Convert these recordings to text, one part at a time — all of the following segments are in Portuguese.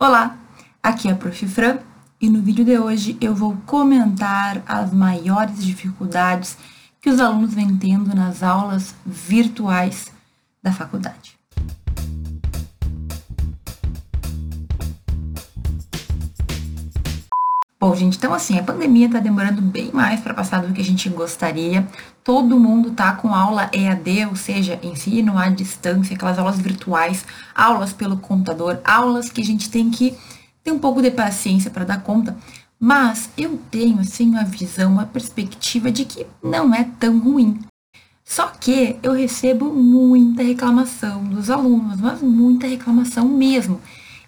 Olá, aqui é a Prof. Fran e no vídeo de hoje eu vou comentar as maiores dificuldades que os alunos vêm tendo nas aulas virtuais da faculdade. Gente, então assim, a pandemia está demorando bem mais para passar do que a gente gostaria. Todo mundo tá com aula EAD, ou seja, ensino à distância, aquelas aulas virtuais, aulas pelo computador, aulas que a gente tem que ter um pouco de paciência para dar conta. Mas eu tenho assim uma visão, uma perspectiva de que não é tão ruim. Só que eu recebo muita reclamação dos alunos, mas muita reclamação mesmo.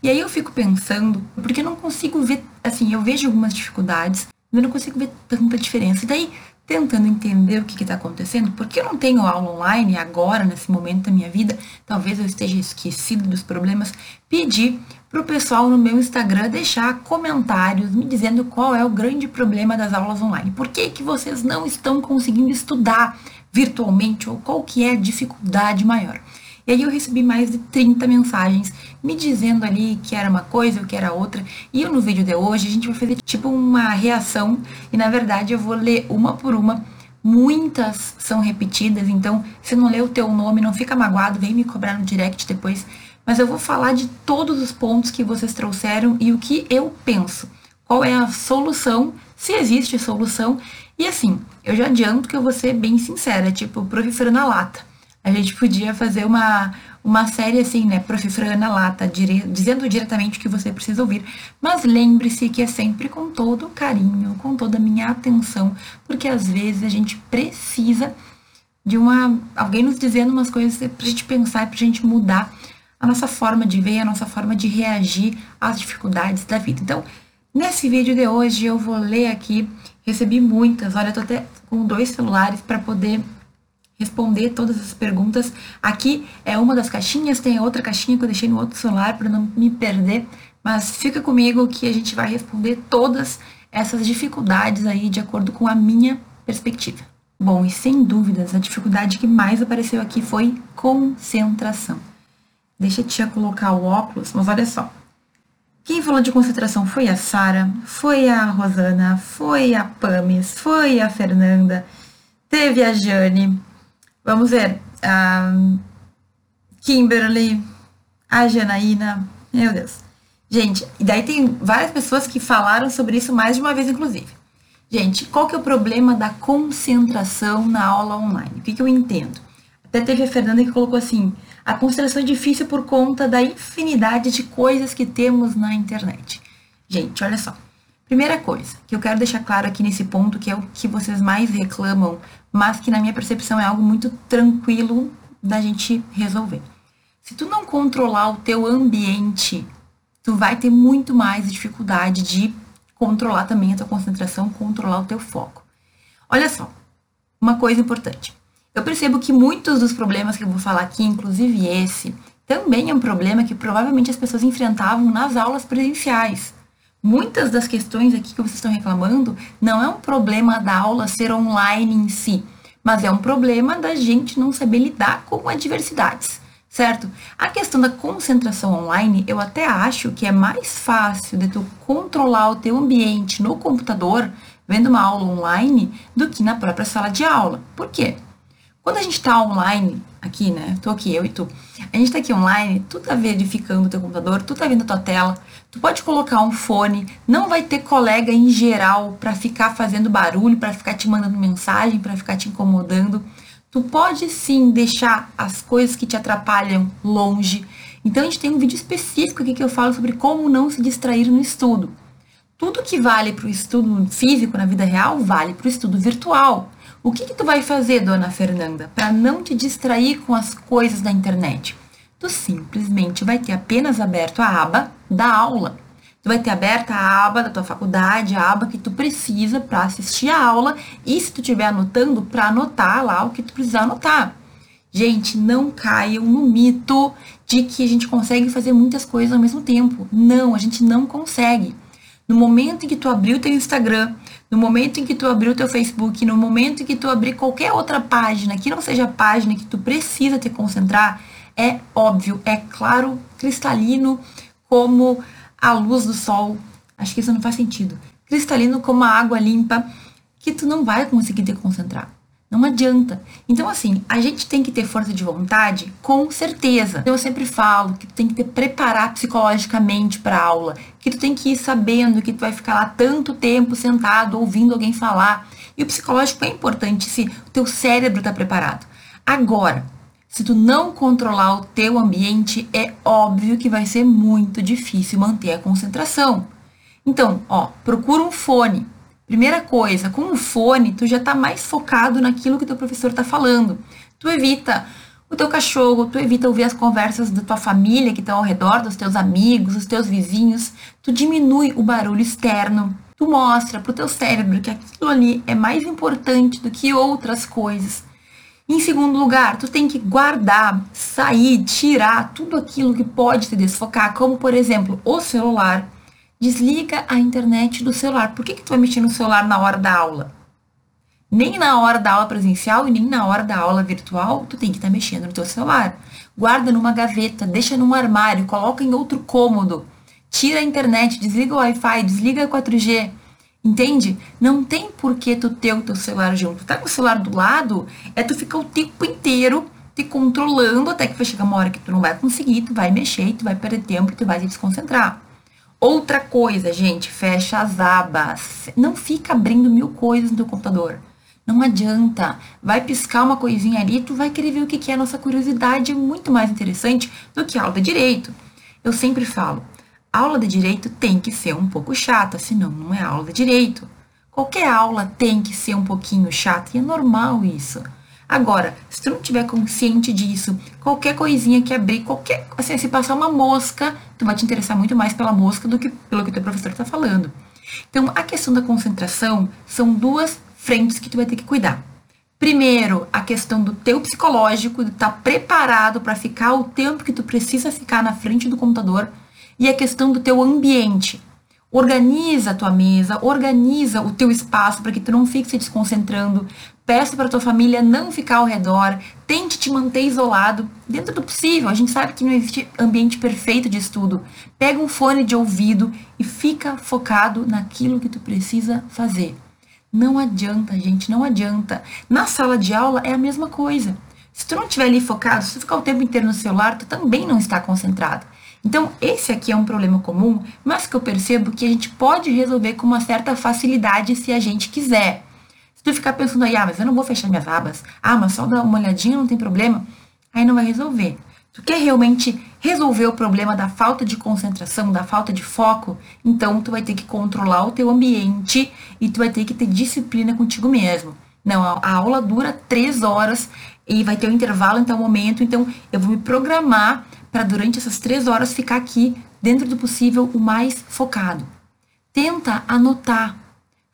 E aí eu fico pensando, porque eu não consigo ver, assim, eu vejo algumas dificuldades, mas eu não consigo ver tanta diferença. E daí, tentando entender o que está acontecendo, porque eu não tenho aula online agora, nesse momento da minha vida, talvez eu esteja esquecido dos problemas, pedi para o pessoal no meu Instagram deixar comentários me dizendo qual é o grande problema das aulas online. Por que, que vocês não estão conseguindo estudar virtualmente ou qual que é a dificuldade maior? E aí eu recebi mais de 30 mensagens me dizendo ali que era uma coisa ou que era outra. E eu, no vídeo de hoje a gente vai fazer tipo uma reação e na verdade eu vou ler uma por uma. Muitas são repetidas, então se não ler o teu nome, não fica magoado, vem me cobrar no direct depois. Mas eu vou falar de todos os pontos que vocês trouxeram e o que eu penso. Qual é a solução, se existe solução. E assim, eu já adianto que eu vou ser bem sincera, tipo, proliferando na lata a gente podia fazer uma, uma série assim, né, professora na lata, dire, dizendo diretamente o que você precisa ouvir. Mas lembre-se que é sempre com todo carinho, com toda a minha atenção, porque às vezes a gente precisa de uma alguém nos dizendo umas coisas pra gente pensar, pra gente mudar a nossa forma de ver, a nossa forma de reagir às dificuldades da vida. Então, nesse vídeo de hoje eu vou ler aqui, recebi muitas, olha, eu tô até com dois celulares para poder responder todas as perguntas. Aqui é uma das caixinhas, tem outra caixinha que eu deixei no outro celular para não me perder, mas fica comigo que a gente vai responder todas essas dificuldades aí de acordo com a minha perspectiva. Bom, e sem dúvidas, a dificuldade que mais apareceu aqui foi concentração. Deixa a tia colocar o óculos, mas olha só. Quem falou de concentração foi a Sara, foi a Rosana, foi a Pames, foi a Fernanda, teve a Jane, Vamos ver. A Kimberly, a Janaína. Meu Deus. Gente, e daí tem várias pessoas que falaram sobre isso mais de uma vez, inclusive. Gente, qual que é o problema da concentração na aula online? O que, que eu entendo? Até teve a Fernanda que colocou assim: a concentração é difícil por conta da infinidade de coisas que temos na internet. Gente, olha só. Primeira coisa que eu quero deixar claro aqui nesse ponto, que é o que vocês mais reclamam, mas que na minha percepção é algo muito tranquilo da gente resolver. Se tu não controlar o teu ambiente, tu vai ter muito mais dificuldade de controlar também a tua concentração, controlar o teu foco. Olha só, uma coisa importante. Eu percebo que muitos dos problemas que eu vou falar aqui, inclusive esse, também é um problema que provavelmente as pessoas enfrentavam nas aulas presenciais. Muitas das questões aqui que vocês estão reclamando não é um problema da aula ser online em si, mas é um problema da gente não saber lidar com adversidades, certo? A questão da concentração online, eu até acho que é mais fácil de tu controlar o teu ambiente no computador, vendo uma aula online, do que na própria sala de aula. Por quê? Quando a gente está online, aqui, né? Tô aqui, eu e tu. A gente tá aqui online, tu tá verificando o teu computador, tu tá vendo a tua tela, tu pode colocar um fone, não vai ter colega em geral para ficar fazendo barulho, para ficar te mandando mensagem, para ficar te incomodando. Tu pode sim deixar as coisas que te atrapalham longe. Então a gente tem um vídeo específico aqui que eu falo sobre como não se distrair no estudo. Tudo que vale para o estudo físico na vida real vale para o estudo virtual. O que, que tu vai fazer, dona Fernanda, para não te distrair com as coisas da internet? Tu simplesmente vai ter apenas aberto a aba da aula. Tu vai ter aberta a aba da tua faculdade, a aba que tu precisa para assistir a aula e se tu estiver anotando, para anotar lá o que tu precisa anotar. Gente, não caiam no mito de que a gente consegue fazer muitas coisas ao mesmo tempo. Não, a gente não consegue. No momento em que tu abrir o teu Instagram, no momento em que tu abrir o teu Facebook, no momento em que tu abrir qualquer outra página que não seja a página que tu precisa te concentrar, é óbvio, é claro, cristalino, como a luz do sol. Acho que isso não faz sentido. Cristalino como a água limpa, que tu não vai conseguir te concentrar. Não adianta. Então, assim, a gente tem que ter força de vontade, com certeza. Eu sempre falo que tu tem que te preparar psicologicamente para aula, que tu tem que ir sabendo que tu vai ficar lá tanto tempo sentado ouvindo alguém falar. E o psicológico é importante se o teu cérebro está preparado. Agora, se tu não controlar o teu ambiente, é óbvio que vai ser muito difícil manter a concentração. Então, ó, procura um fone Primeira coisa, com o fone, tu já está mais focado naquilo que teu professor está falando. Tu evita o teu cachorro, tu evita ouvir as conversas da tua família que estão ao redor, dos teus amigos, dos teus vizinhos. Tu diminui o barulho externo. Tu mostra pro teu cérebro que aquilo ali é mais importante do que outras coisas. Em segundo lugar, tu tem que guardar, sair, tirar tudo aquilo que pode te desfocar, como por exemplo, o celular Desliga a internet do celular. Por que, que tu vai mexer no celular na hora da aula? Nem na hora da aula presencial e nem na hora da aula virtual, tu tem que estar tá mexendo no teu celular. Guarda numa gaveta, deixa num armário, coloca em outro cômodo. Tira a internet, desliga o Wi-Fi, desliga a 4G. Entende? Não tem por que tu ter o teu celular junto. Tá com o celular do lado, é tu ficar o tempo inteiro te controlando até que vai chegar uma hora que tu não vai conseguir, tu vai mexer, tu vai perder tempo, tu vai se desconcentrar. Outra coisa, gente, fecha as abas. Não fica abrindo mil coisas no teu computador. Não adianta. Vai piscar uma coisinha ali, tu vai querer ver o que é. Nossa curiosidade é muito mais interessante do que a aula de direito. Eu sempre falo, aula de direito tem que ser um pouco chata, senão não é aula de direito. Qualquer aula tem que ser um pouquinho chata e é normal isso. Agora, se tu não tiver consciente disso, qualquer coisinha que abrir, qualquer, assim, se passar uma mosca, tu vai te interessar muito mais pela mosca do que pelo que o teu professor está falando. Então, a questão da concentração são duas frentes que tu vai ter que cuidar. Primeiro, a questão do teu psicológico, de estar tá preparado para ficar o tempo que tu precisa ficar na frente do computador, e a questão do teu ambiente. Organiza a tua mesa, organiza o teu espaço para que tu não fique se desconcentrando, Peça para tua família não ficar ao redor, tente te manter isolado, dentro do possível. A gente sabe que não existe ambiente perfeito de estudo. Pega um fone de ouvido e fica focado naquilo que tu precisa fazer. Não adianta, gente, não adianta. Na sala de aula é a mesma coisa. Se tu não estiver ali focado, se tu ficar o tempo inteiro no celular, tu também não está concentrado. Então, esse aqui é um problema comum, mas que eu percebo que a gente pode resolver com uma certa facilidade se a gente quiser. Se tu ficar pensando aí, ah, mas eu não vou fechar minhas abas, ah, mas só dar uma olhadinha não tem problema, aí não vai resolver. Tu quer realmente resolver o problema da falta de concentração, da falta de foco, então tu vai ter que controlar o teu ambiente e tu vai ter que ter disciplina contigo mesmo. Não, a aula dura três horas e vai ter um intervalo em tal momento, então eu vou me programar para durante essas três horas ficar aqui, dentro do possível, o mais focado. Tenta anotar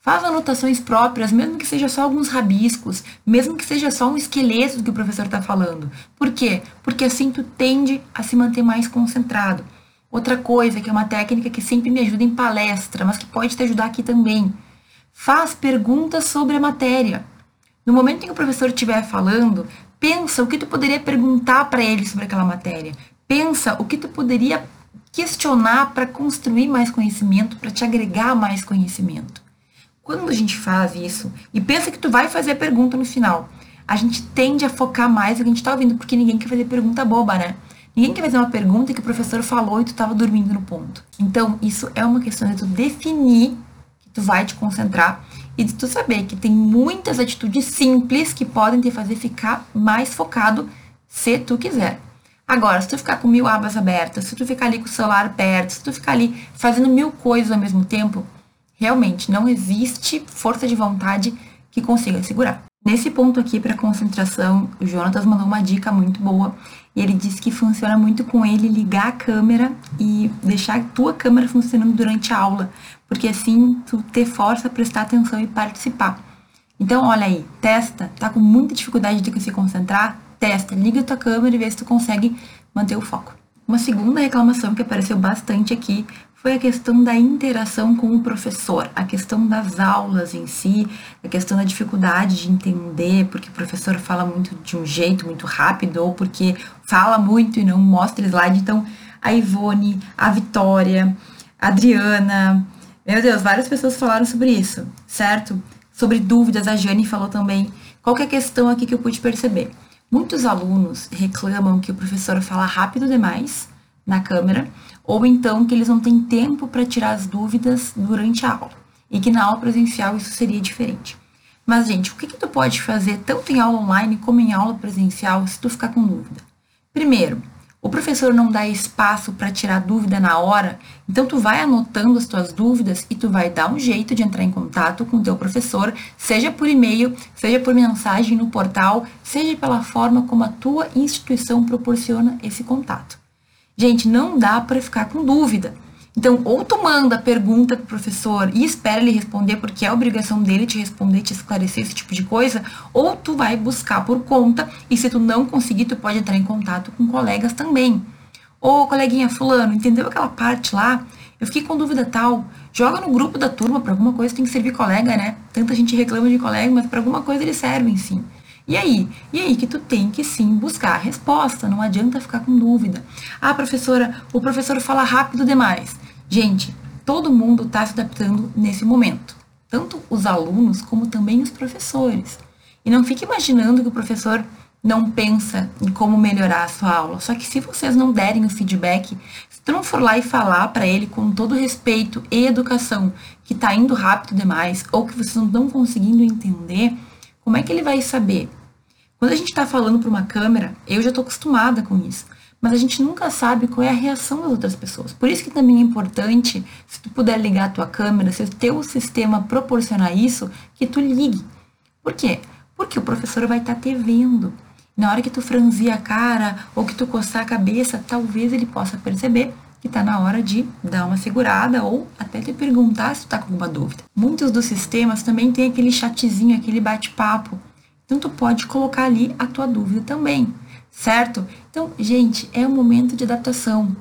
Faz anotações próprias, mesmo que seja só alguns rabiscos, mesmo que seja só um esqueleto do que o professor está falando. Por quê? Porque assim tu tende a se manter mais concentrado. Outra coisa, que é uma técnica que sempre me ajuda em palestra, mas que pode te ajudar aqui também. Faz perguntas sobre a matéria. No momento em que o professor estiver falando, pensa o que tu poderia perguntar para ele sobre aquela matéria. Pensa o que tu poderia questionar para construir mais conhecimento, para te agregar mais conhecimento. Quando a gente faz isso e pensa que tu vai fazer a pergunta no final, a gente tende a focar mais no que a gente tá ouvindo, porque ninguém quer fazer pergunta boba, né? Ninguém quer fazer uma pergunta que o professor falou e tu estava dormindo no ponto. Então, isso é uma questão de tu definir que tu vai te concentrar e de tu saber que tem muitas atitudes simples que podem te fazer ficar mais focado se tu quiser. Agora, se tu ficar com mil abas abertas, se tu ficar ali com o celular perto, se tu ficar ali fazendo mil coisas ao mesmo tempo, Realmente, não existe força de vontade que consiga segurar. Nesse ponto aqui para concentração, o Jonatas mandou uma dica muito boa. E ele disse que funciona muito com ele ligar a câmera e deixar a tua câmera funcionando durante a aula, porque assim tu ter força a prestar atenção e participar. Então, olha aí, testa, tá com muita dificuldade de se concentrar? Testa, liga a tua câmera e vê se tu consegue manter o foco. Uma segunda reclamação que apareceu bastante aqui foi a questão da interação com o professor, a questão das aulas em si, a questão da dificuldade de entender, porque o professor fala muito de um jeito muito rápido, ou porque fala muito e não mostra slide. Então, a Ivone, a Vitória, Adriana. Meu Deus, várias pessoas falaram sobre isso, certo? Sobre dúvidas, a Jane falou também. Qual é a questão aqui que eu pude perceber? Muitos alunos reclamam que o professor fala rápido demais na câmera, ou então que eles não têm tempo para tirar as dúvidas durante a aula, e que na aula presencial isso seria diferente. Mas, gente, o que, que tu pode fazer tanto em aula online como em aula presencial se tu ficar com dúvida? Primeiro, o professor não dá espaço para tirar dúvida na hora, então tu vai anotando as tuas dúvidas e tu vai dar um jeito de entrar em contato com o teu professor, seja por e-mail, seja por mensagem no portal, seja pela forma como a tua instituição proporciona esse contato. Gente, não dá para ficar com dúvida. Então, ou tu manda pergunta pro professor e espera ele responder, porque é obrigação dele te responder, te esclarecer esse tipo de coisa, ou tu vai buscar por conta, e se tu não conseguir, tu pode entrar em contato com colegas também. Ô, coleguinha fulano, entendeu aquela parte lá? Eu fiquei com dúvida tal. Joga no grupo da turma, para alguma coisa tem que servir colega, né? Tanta gente reclama de colega, mas para alguma coisa eles servem sim. E aí? E aí que tu tem que sim buscar a resposta, não adianta ficar com dúvida. Ah, professora, o professor fala rápido demais. Gente, todo mundo está se adaptando nesse momento, tanto os alunos como também os professores. E não fique imaginando que o professor não pensa em como melhorar a sua aula. Só que se vocês não derem o feedback, se tu não for lá e falar para ele com todo respeito e educação que está indo rápido demais ou que vocês não estão conseguindo entender, como é que ele vai saber? Quando a gente está falando para uma câmera, eu já estou acostumada com isso mas a gente nunca sabe qual é a reação das outras pessoas. Por isso que também é importante, se tu puder ligar a tua câmera, se o teu sistema proporcionar isso, que tu ligue. Por quê? Porque o professor vai estar tá te vendo. Na hora que tu franzir a cara ou que tu coçar a cabeça, talvez ele possa perceber que está na hora de dar uma segurada ou até te perguntar se tu está com alguma dúvida. Muitos dos sistemas também tem aquele chatzinho, aquele bate-papo. Então tu pode colocar ali a tua dúvida também certo? Então, gente, é um momento de adaptação.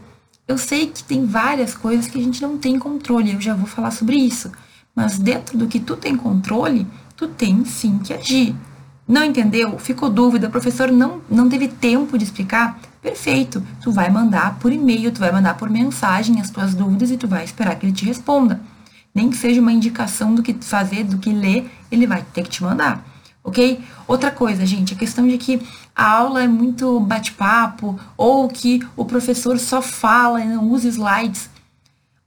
Eu sei que tem várias coisas que a gente não tem controle, eu já vou falar sobre isso. Mas dentro do que tu tem controle, tu tem sim que agir. Não entendeu? Ficou dúvida, o professor não, não teve tempo de explicar? Perfeito. Tu vai mandar por e-mail, tu vai mandar por mensagem as tuas dúvidas e tu vai esperar que ele te responda. Nem que seja uma indicação do que fazer, do que ler, ele vai ter que te mandar ok? Outra coisa, gente, a questão de que a aula é muito bate-papo ou que o professor só fala e não usa slides.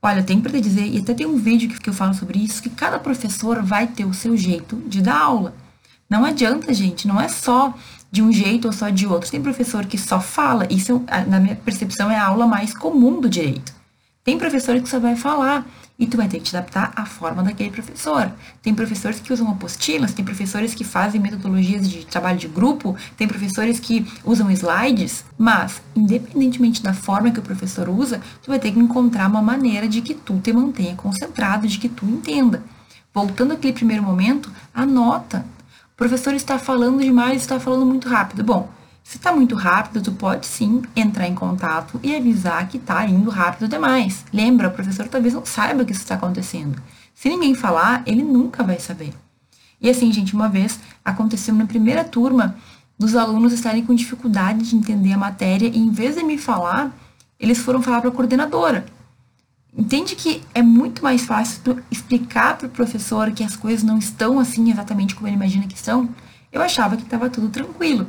Olha, tem para te dizer, e até tem um vídeo que eu falo sobre isso, que cada professor vai ter o seu jeito de dar aula. Não adianta, gente, não é só de um jeito ou só de outro. Tem professor que só fala, isso, na minha percepção, é a aula mais comum do direito. Tem professor que só vai falar e tu vai ter que te adaptar à forma daquele professor. Tem professores que usam apostilas, tem professores que fazem metodologias de trabalho de grupo, tem professores que usam slides, mas independentemente da forma que o professor usa, tu vai ter que encontrar uma maneira de que tu te mantenha concentrado, de que tu entenda. Voltando àquele primeiro momento, anota. Professor está falando demais, está falando muito rápido. Bom, se está muito rápido, tu pode sim entrar em contato e avisar que está indo rápido demais. Lembra, o professor talvez não saiba que isso está acontecendo. Se ninguém falar, ele nunca vai saber. E assim, gente, uma vez aconteceu na primeira turma dos alunos estarem com dificuldade de entender a matéria e em vez de me falar, eles foram falar para a coordenadora. Entende que é muito mais fácil tu explicar para o professor que as coisas não estão assim exatamente como ele imagina que estão? Eu achava que estava tudo tranquilo.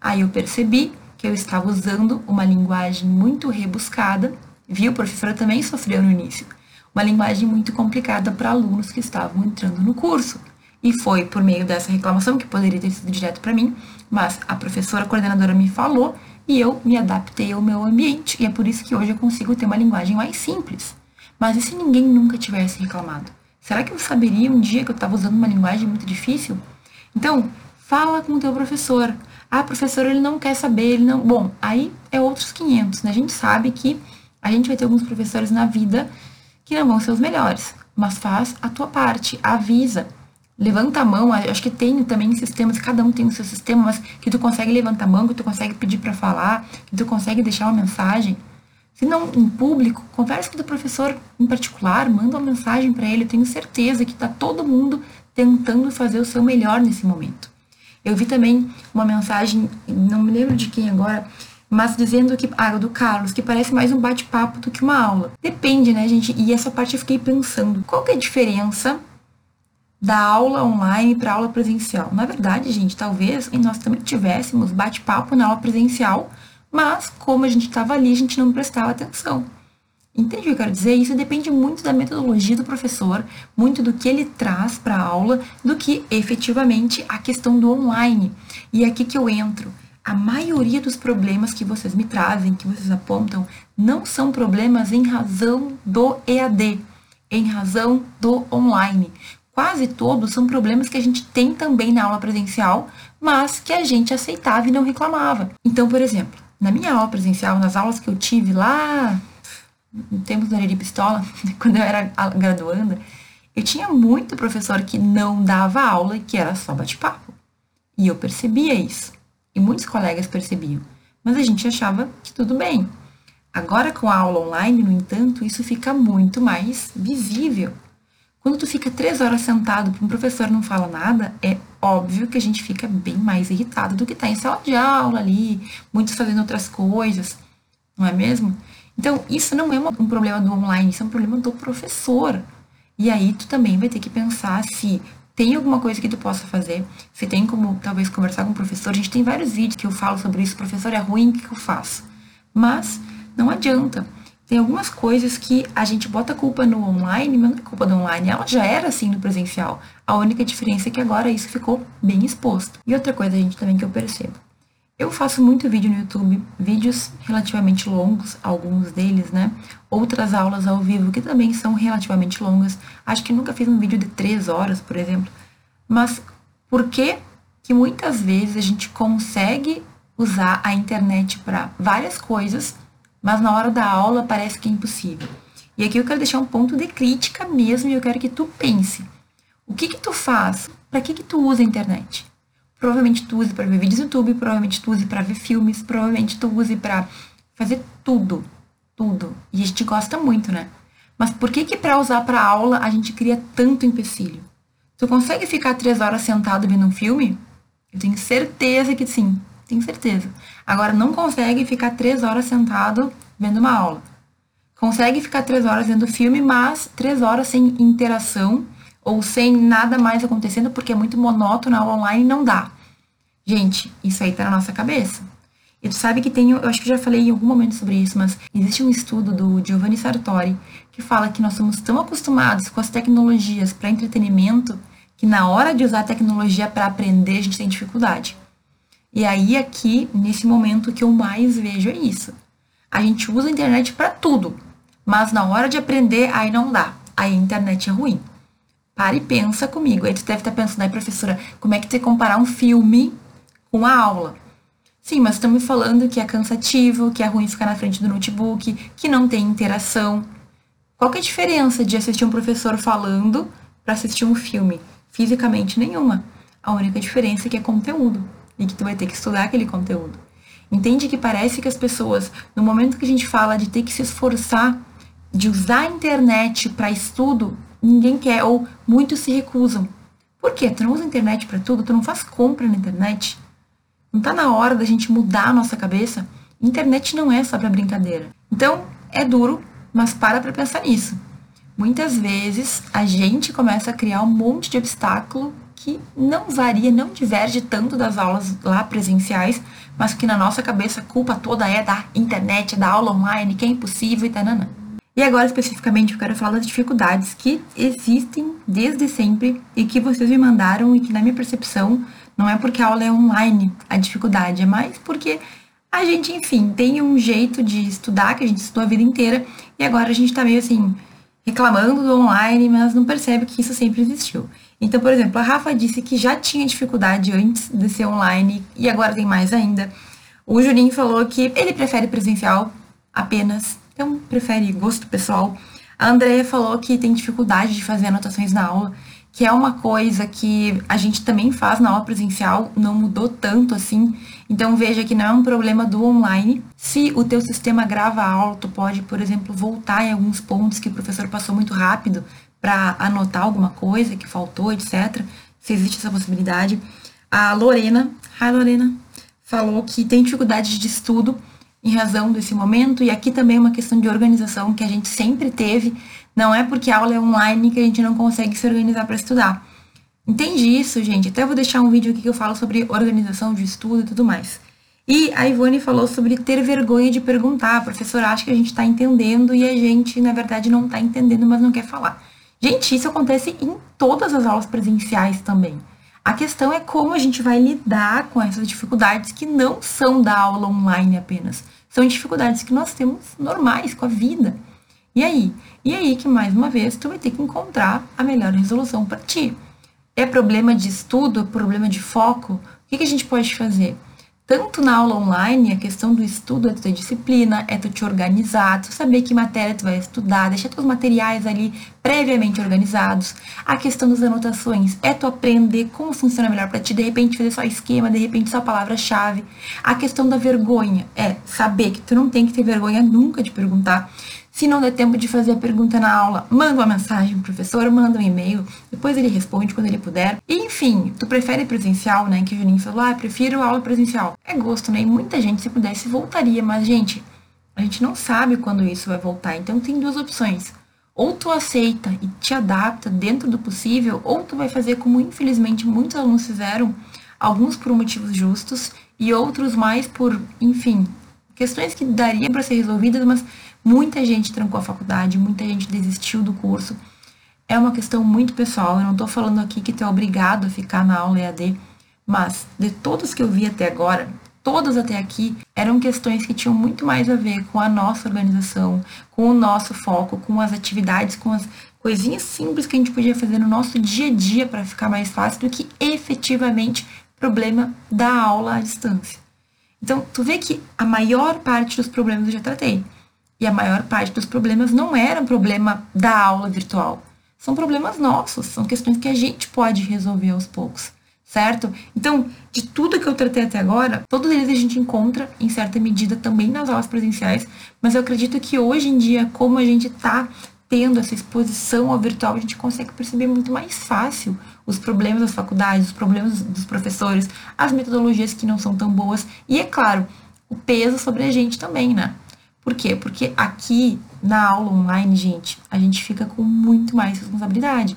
Aí eu percebi que eu estava usando uma linguagem muito rebuscada, viu? A professora também sofreu no início. Uma linguagem muito complicada para alunos que estavam entrando no curso. E foi por meio dessa reclamação, que poderia ter sido direto para mim, mas a professora a coordenadora me falou e eu me adaptei ao meu ambiente. E é por isso que hoje eu consigo ter uma linguagem mais simples. Mas e se ninguém nunca tivesse reclamado? Será que eu saberia um dia que eu estava usando uma linguagem muito difícil? Então, fala com o teu professor, ah, professor, ele não quer saber, ele não. Bom, aí é outros 500, né? A gente sabe que a gente vai ter alguns professores na vida que não vão ser os melhores, mas faz a tua parte, avisa. Levanta a mão, acho que tem também sistemas, cada um tem o seu sistema, mas que tu consegue levantar a mão, que tu consegue pedir para falar, que tu consegue deixar uma mensagem. Se não em público, converse com o professor em particular, manda uma mensagem para ele. Eu tenho certeza que está todo mundo tentando fazer o seu melhor nesse momento. Eu vi também uma mensagem, não me lembro de quem agora, mas dizendo que, ah, do Carlos, que parece mais um bate-papo do que uma aula. Depende, né, gente? E essa parte eu fiquei pensando, qual que é a diferença da aula online para aula presencial? Na verdade, gente, talvez nós também tivéssemos bate-papo na aula presencial, mas como a gente estava ali, a gente não prestava atenção. Entende o que eu quero dizer? Isso depende muito da metodologia do professor, muito do que ele traz para a aula, do que efetivamente a questão do online. E é aqui que eu entro. A maioria dos problemas que vocês me trazem, que vocês apontam, não são problemas em razão do EAD, em razão do online. Quase todos são problemas que a gente tem também na aula presencial, mas que a gente aceitava e não reclamava. Então, por exemplo, na minha aula presencial, nas aulas que eu tive lá no tempo do Areri Pistola, quando eu era graduanda, eu tinha muito professor que não dava aula e que era só bate-papo. E eu percebia isso. E muitos colegas percebiam. Mas a gente achava que tudo bem. Agora, com a aula online, no entanto, isso fica muito mais visível. Quando tu fica três horas sentado para um professor não fala nada, é óbvio que a gente fica bem mais irritado do que tá em sala de aula ali, muitos fazendo outras coisas, não é mesmo? Então, isso não é um problema do online, isso é um problema do professor. E aí, tu também vai ter que pensar se tem alguma coisa que tu possa fazer, se tem como talvez conversar com o professor. A gente tem vários vídeos que eu falo sobre isso. Professor, é ruim, o que eu faço? Mas não adianta. Tem algumas coisas que a gente bota a culpa no online, mas não é culpa do online. Ela já era assim no presencial. A única diferença é que agora isso ficou bem exposto. E outra coisa, gente, também que eu percebo. Eu faço muito vídeo no YouTube, vídeos relativamente longos, alguns deles, né? Outras aulas ao vivo que também são relativamente longas. Acho que nunca fiz um vídeo de três horas, por exemplo. Mas por que que muitas vezes a gente consegue usar a internet para várias coisas, mas na hora da aula parece que é impossível? E aqui eu quero deixar um ponto de crítica mesmo e eu quero que tu pense. O que que tu faz? Para que que tu usa a internet? Provavelmente tu use para ver vídeos no YouTube, provavelmente tu use para ver filmes, provavelmente tu use para fazer tudo, tudo. E a gente gosta muito, né? Mas por que que para usar para aula a gente cria tanto empecilho? Tu consegue ficar três horas sentado vendo um filme? Eu tenho certeza que sim, tenho certeza. Agora não consegue ficar três horas sentado vendo uma aula. Consegue ficar três horas vendo filme, mas três horas sem interação ou sem nada mais acontecendo porque é muito monótono, a aula online não dá. Gente, isso aí tá na nossa cabeça. E tu sabe que tem, eu acho que já falei em algum momento sobre isso, mas existe um estudo do Giovanni Sartori que fala que nós somos tão acostumados com as tecnologias para entretenimento que na hora de usar a tecnologia para aprender a gente tem dificuldade. E aí aqui, nesse momento, que eu mais vejo é isso. A gente usa a internet para tudo, mas na hora de aprender aí não dá. Aí a internet é ruim. Para e pensa comigo. Aí tu deve estar pensando, aí, professora, como é que você comparar um filme com a aula? Sim, mas estamos falando que é cansativo, que é ruim ficar na frente do notebook, que não tem interação. Qual é a diferença de assistir um professor falando para assistir um filme? Fisicamente nenhuma. A única diferença é que é conteúdo e que tu vai ter que estudar aquele conteúdo. Entende que parece que as pessoas, no momento que a gente fala de ter que se esforçar, de usar a internet para estudo, ninguém quer, ou muitos se recusam. Por quê? Tu não usa a internet para tudo, tu não faz compra na internet. Não tá na hora da gente mudar a nossa cabeça? Internet não é só para brincadeira. Então, é duro, mas para para pensar nisso. Muitas vezes a gente começa a criar um monte de obstáculo que não varia, não diverge tanto das aulas lá presenciais, mas que na nossa cabeça a culpa toda é da internet, da aula online, que é impossível e tal. E agora, especificamente, eu quero falar das dificuldades que existem desde sempre e que vocês me mandaram e que, na minha percepção, não é porque a aula é online a dificuldade, é mais porque a gente, enfim, tem um jeito de estudar que a gente estudou a vida inteira e agora a gente tá meio assim, reclamando do online, mas não percebe que isso sempre existiu. Então, por exemplo, a Rafa disse que já tinha dificuldade antes de ser online e agora tem mais ainda. O Juninho falou que ele prefere presencial apenas então prefere gosto pessoal. A Andrea falou que tem dificuldade de fazer anotações na aula, que é uma coisa que a gente também faz na aula presencial, não mudou tanto assim. Então veja que não é um problema do online. Se o teu sistema grava a aula, tu pode, por exemplo, voltar em alguns pontos que o professor passou muito rápido para anotar alguma coisa que faltou, etc. Se existe essa possibilidade. A Lorena, hi Lorena, falou que tem dificuldade de estudo em razão desse momento, e aqui também é uma questão de organização que a gente sempre teve, não é porque a aula é online que a gente não consegue se organizar para estudar. Entende isso, gente? Até vou deixar um vídeo aqui que eu falo sobre organização de estudo e tudo mais. E a Ivone falou sobre ter vergonha de perguntar. A professora acha que a gente está entendendo e a gente, na verdade, não está entendendo, mas não quer falar. Gente, isso acontece em todas as aulas presenciais também. A questão é como a gente vai lidar com essas dificuldades que não são da aula online apenas. São dificuldades que nós temos normais com a vida. E aí? E aí que, mais uma vez, tu vai ter que encontrar a melhor resolução para ti. É problema de estudo? É problema de foco? O que, que a gente pode fazer? Tanto na aula online, a questão do estudo é tu ter disciplina, é tu te organizar, tu saber que matéria tu vai estudar, deixar teus materiais ali previamente organizados. A questão das anotações é tu aprender como funciona melhor para ti, de repente fazer só esquema, de repente só palavra-chave. A questão da vergonha é saber que tu não tem que ter vergonha nunca de perguntar. Se não der tempo de fazer a pergunta na aula, manda uma mensagem pro professor, manda um e-mail, depois ele responde quando ele puder. E, enfim, tu prefere presencial, né? Que o Juninho falou, ah, prefiro aula presencial. É gosto, né? E muita gente, se pudesse, voltaria, mas, gente, a gente não sabe quando isso vai voltar. Então tem duas opções. Ou tu aceita e te adapta dentro do possível, ou tu vai fazer como infelizmente muitos alunos fizeram, alguns por motivos justos e outros mais por, enfim, questões que dariam para ser resolvidas, mas Muita gente trancou a faculdade, muita gente desistiu do curso. É uma questão muito pessoal. Eu não estou falando aqui que tu é obrigado a ficar na aula EAD, mas de todas que eu vi até agora, todas até aqui, eram questões que tinham muito mais a ver com a nossa organização, com o nosso foco, com as atividades, com as coisinhas simples que a gente podia fazer no nosso dia a dia para ficar mais fácil do que efetivamente problema da aula à distância. Então, tu vê que a maior parte dos problemas eu já tratei. E a maior parte dos problemas não era um problema da aula virtual. São problemas nossos, são questões que a gente pode resolver aos poucos, certo? Então, de tudo que eu tratei até agora, todos eles a gente encontra em certa medida também nas aulas presenciais, mas eu acredito que hoje em dia, como a gente está tendo essa exposição ao virtual, a gente consegue perceber muito mais fácil os problemas das faculdades, os problemas dos professores, as metodologias que não são tão boas e, é claro, o peso sobre a gente também, né? Por quê? Porque aqui na aula online, gente, a gente fica com muito mais responsabilidade.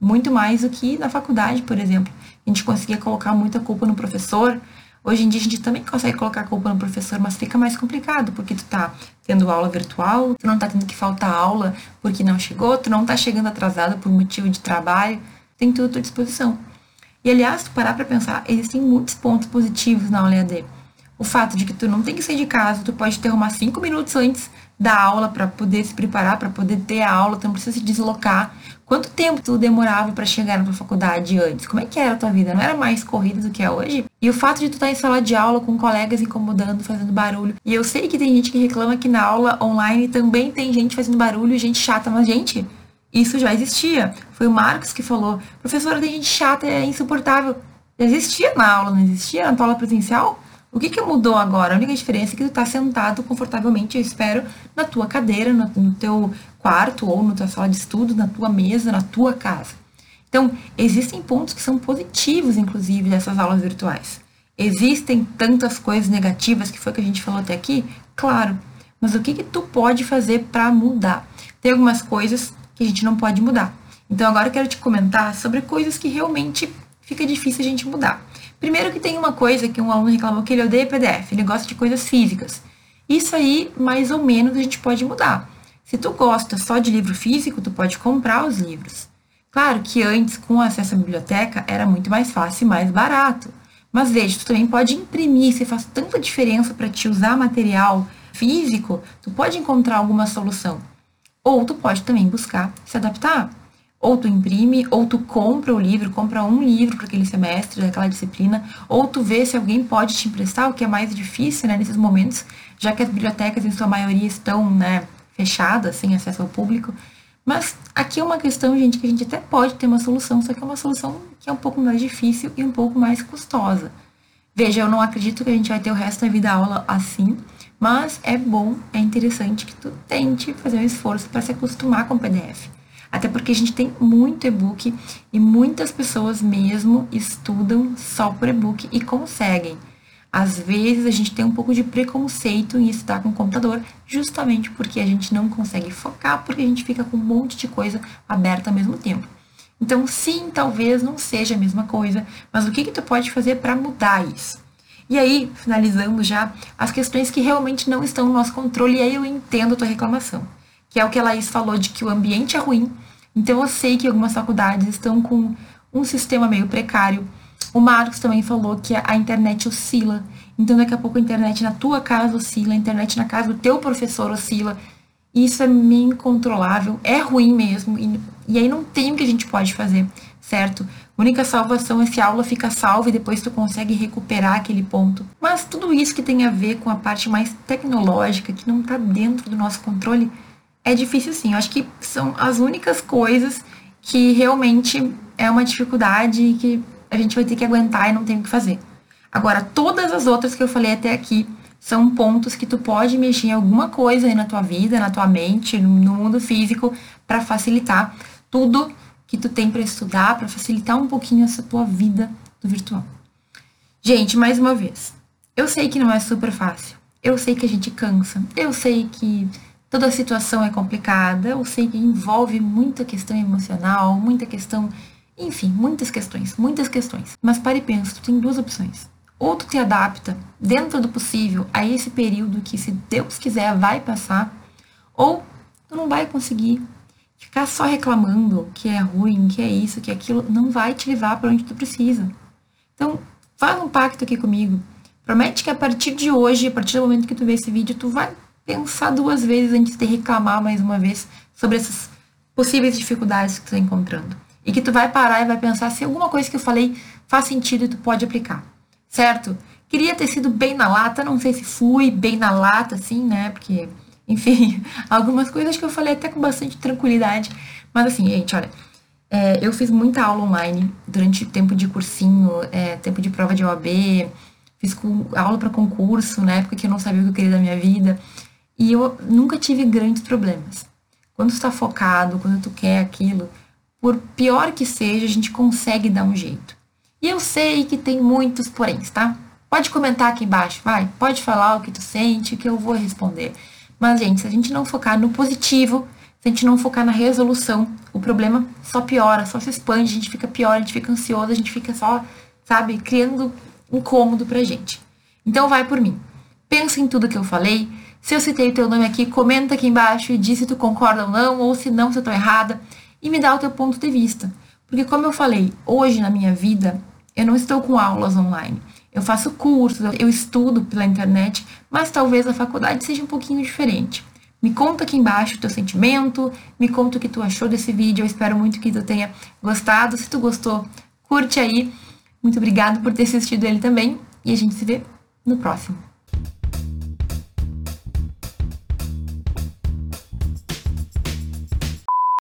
Muito mais do que na faculdade, por exemplo. A gente conseguia colocar muita culpa no professor. Hoje em dia a gente também consegue colocar culpa no professor, mas fica mais complicado, porque tu tá tendo aula virtual, tu não tá tendo que faltar aula porque não chegou, tu não tá chegando atrasada por motivo de trabalho, tem tudo à tua disposição. E aliás, se parar para pensar, existem muitos pontos positivos na aula EAD o fato de que tu não tem que sair de casa, tu pode ter uma cinco minutos antes da aula para poder se preparar, para poder ter a aula, tu não precisa se deslocar. Quanto tempo tu demorava para chegar na tua faculdade antes? Como é que era a tua vida? Não era mais corrida do que é hoje? E o fato de tu estar tá em sala de aula com colegas incomodando, fazendo barulho. E eu sei que tem gente que reclama que na aula online também tem gente fazendo barulho, gente chata, mas gente, isso já existia. Foi o Marcos que falou: professora, tem gente chata, é insuportável. Já existia na aula, não existia na tua aula presencial? O que, que mudou agora? A única diferença é que tu está sentado confortavelmente, eu espero, na tua cadeira, no, no teu quarto ou na tua sala de estudo, na tua mesa, na tua casa. Então, existem pontos que são positivos, inclusive, dessas aulas virtuais. Existem tantas coisas negativas que foi o que a gente falou até aqui? Claro. Mas o que, que tu pode fazer para mudar? Tem algumas coisas que a gente não pode mudar. Então, agora eu quero te comentar sobre coisas que realmente fica difícil a gente mudar. Primeiro que tem uma coisa que um aluno reclamou que ele odeia PDF, ele gosta de coisas físicas. Isso aí, mais ou menos, a gente pode mudar. Se tu gosta só de livro físico, tu pode comprar os livros. Claro que antes, com acesso à biblioteca, era muito mais fácil e mais barato. Mas veja, tu também pode imprimir, se faz tanta diferença para te usar material físico, tu pode encontrar alguma solução. Ou tu pode também buscar se adaptar. Ou tu imprime, ou tu compra o livro, compra um livro para aquele semestre, daquela disciplina, ou tu vê se alguém pode te emprestar, o que é mais difícil, né, nesses momentos, já que as bibliotecas, em sua maioria, estão, né, fechadas, sem acesso ao público. Mas aqui é uma questão, gente, que a gente até pode ter uma solução, só que é uma solução que é um pouco mais difícil e um pouco mais custosa. Veja, eu não acredito que a gente vai ter o resto da vida aula assim, mas é bom, é interessante que tu tente fazer um esforço para se acostumar com o PDF. Até porque a gente tem muito e-book e muitas pessoas mesmo estudam só por e-book e conseguem. Às vezes a gente tem um pouco de preconceito em estudar com o computador, justamente porque a gente não consegue focar, porque a gente fica com um monte de coisa aberta ao mesmo tempo. Então, sim, talvez não seja a mesma coisa, mas o que, que tu pode fazer para mudar isso? E aí, finalizando já, as questões que realmente não estão no nosso controle, e aí eu entendo a tua reclamação, que é o que a Laís falou de que o ambiente é ruim, então eu sei que algumas faculdades estão com um sistema meio precário, o Marcos também falou que a internet oscila. Então, daqui a pouco a internet na tua casa oscila, a internet na casa do teu professor oscila. Isso é meio incontrolável, é ruim mesmo. E, e aí não tem o que a gente pode fazer, certo? A única salvação é se a aula fica salva e depois tu consegue recuperar aquele ponto. Mas tudo isso que tem a ver com a parte mais tecnológica, que não está dentro do nosso controle, é difícil sim. Eu acho que são as únicas coisas que realmente é uma dificuldade que a gente vai ter que aguentar e não tem o que fazer. Agora, todas as outras que eu falei até aqui são pontos que tu pode mexer em alguma coisa aí na tua vida, na tua mente, no mundo físico, para facilitar tudo que tu tem para estudar, para facilitar um pouquinho essa tua vida do virtual. Gente, mais uma vez, eu sei que não é super fácil. Eu sei que a gente cansa. Eu sei que toda a situação é complicada. Eu sei que envolve muita questão emocional, muita questão enfim, muitas questões, muitas questões. Mas pare e pensa, tu tem duas opções. Ou tu te adapta, dentro do possível, a esse período que, se Deus quiser, vai passar, ou tu não vai conseguir. Ficar só reclamando que é ruim, que é isso, que é aquilo, não vai te levar para onde tu precisa. Então, faz um pacto aqui comigo. Promete que a partir de hoje, a partir do momento que tu vê esse vídeo, tu vai pensar duas vezes antes de reclamar mais uma vez sobre essas possíveis dificuldades que tu está encontrando e que tu vai parar e vai pensar se alguma coisa que eu falei faz sentido e tu pode aplicar, certo? Queria ter sido bem na lata, não sei se fui bem na lata, assim, né? Porque, enfim, algumas coisas que eu falei até com bastante tranquilidade. Mas assim, gente, olha, é, eu fiz muita aula online durante tempo de cursinho, é, tempo de prova de OAB, fiz aula para concurso, na época que eu não sabia o que eu queria da minha vida. E eu nunca tive grandes problemas. Quando está focado, quando tu quer aquilo, por pior que seja, a gente consegue dar um jeito. E eu sei que tem muitos poréns, tá? Pode comentar aqui embaixo, vai. Pode falar o que tu sente, que eu vou responder. Mas, gente, se a gente não focar no positivo, se a gente não focar na resolução, o problema só piora, só se expande, a gente fica pior, a gente fica ansioso, a gente fica só, sabe, criando incômodo pra gente. Então, vai por mim. Pensa em tudo que eu falei. Se eu citei o teu nome aqui, comenta aqui embaixo e diz se tu concorda ou não, ou se não, se eu tô errada e me dá o teu ponto de vista. Porque, como eu falei, hoje na minha vida, eu não estou com aulas online. Eu faço cursos, eu estudo pela internet, mas talvez a faculdade seja um pouquinho diferente. Me conta aqui embaixo o teu sentimento, me conta o que tu achou desse vídeo. Eu espero muito que tu tenha gostado. Se tu gostou, curte aí. Muito obrigado por ter assistido ele também e a gente se vê no próximo.